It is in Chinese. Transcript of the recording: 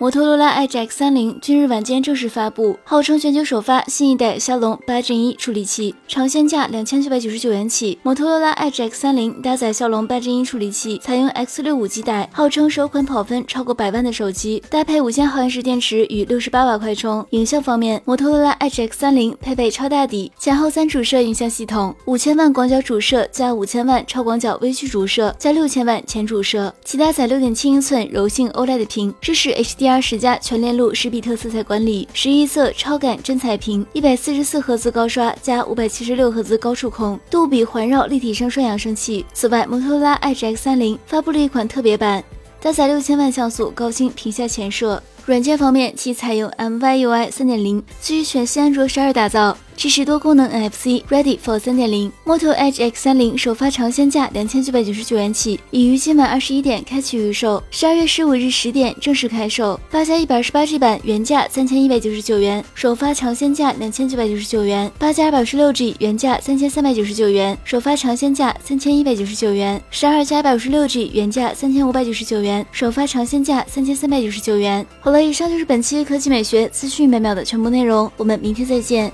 摩托罗拉 Edge X 三零今日晚间正式发布，号称全球首发新一代骁龙八 Gen 一处理器，尝鲜价两千九百九十九元起。摩托罗拉 Edge X 三零搭载骁龙八 Gen 一处理器，采用 X 六五基带，号称首款跑分超过百万的手机，搭配五千毫安时电池与六十八瓦快充。影像方面，摩托罗拉 Edge X 三零配备超大底前后三主摄影像系统，五千万广角主摄加五千万超广角微距主摄加六千万前主摄，其搭载六点七英寸柔性 OLED 屏，支持 HDR。十加全链路十比特色彩管理，十一色超感真彩屏，一百四十四赫兹高刷加五百七十六赫兹高触控，杜比环绕立体声双扬声器。此外，摩托罗拉 Edge X 三零发布了一款特别版，搭载六千万像素高清屏下前摄。软件方面，其采用 MyUI 三点零，基于全新安卓十二打造。支持多功能 NFC Ready for 三点零，Moto Edge X 三零首发尝鲜价两千九百九十九元起，已于今晚二十一点开启预售，十二月十五日十点正式开售。八加一百二十八 G 版原价三千一百九十九元，首发尝鲜价两千九百九十九元；八加二百十六 G 原价三千三百九十九元，首发尝鲜价三千一百九十九元；十二加一百五十六 G 原价三千五百九十九元，首发尝鲜价三千三百九十九元。好了，以上就是本期科技美学资讯每秒的全部内容，我们明天再见。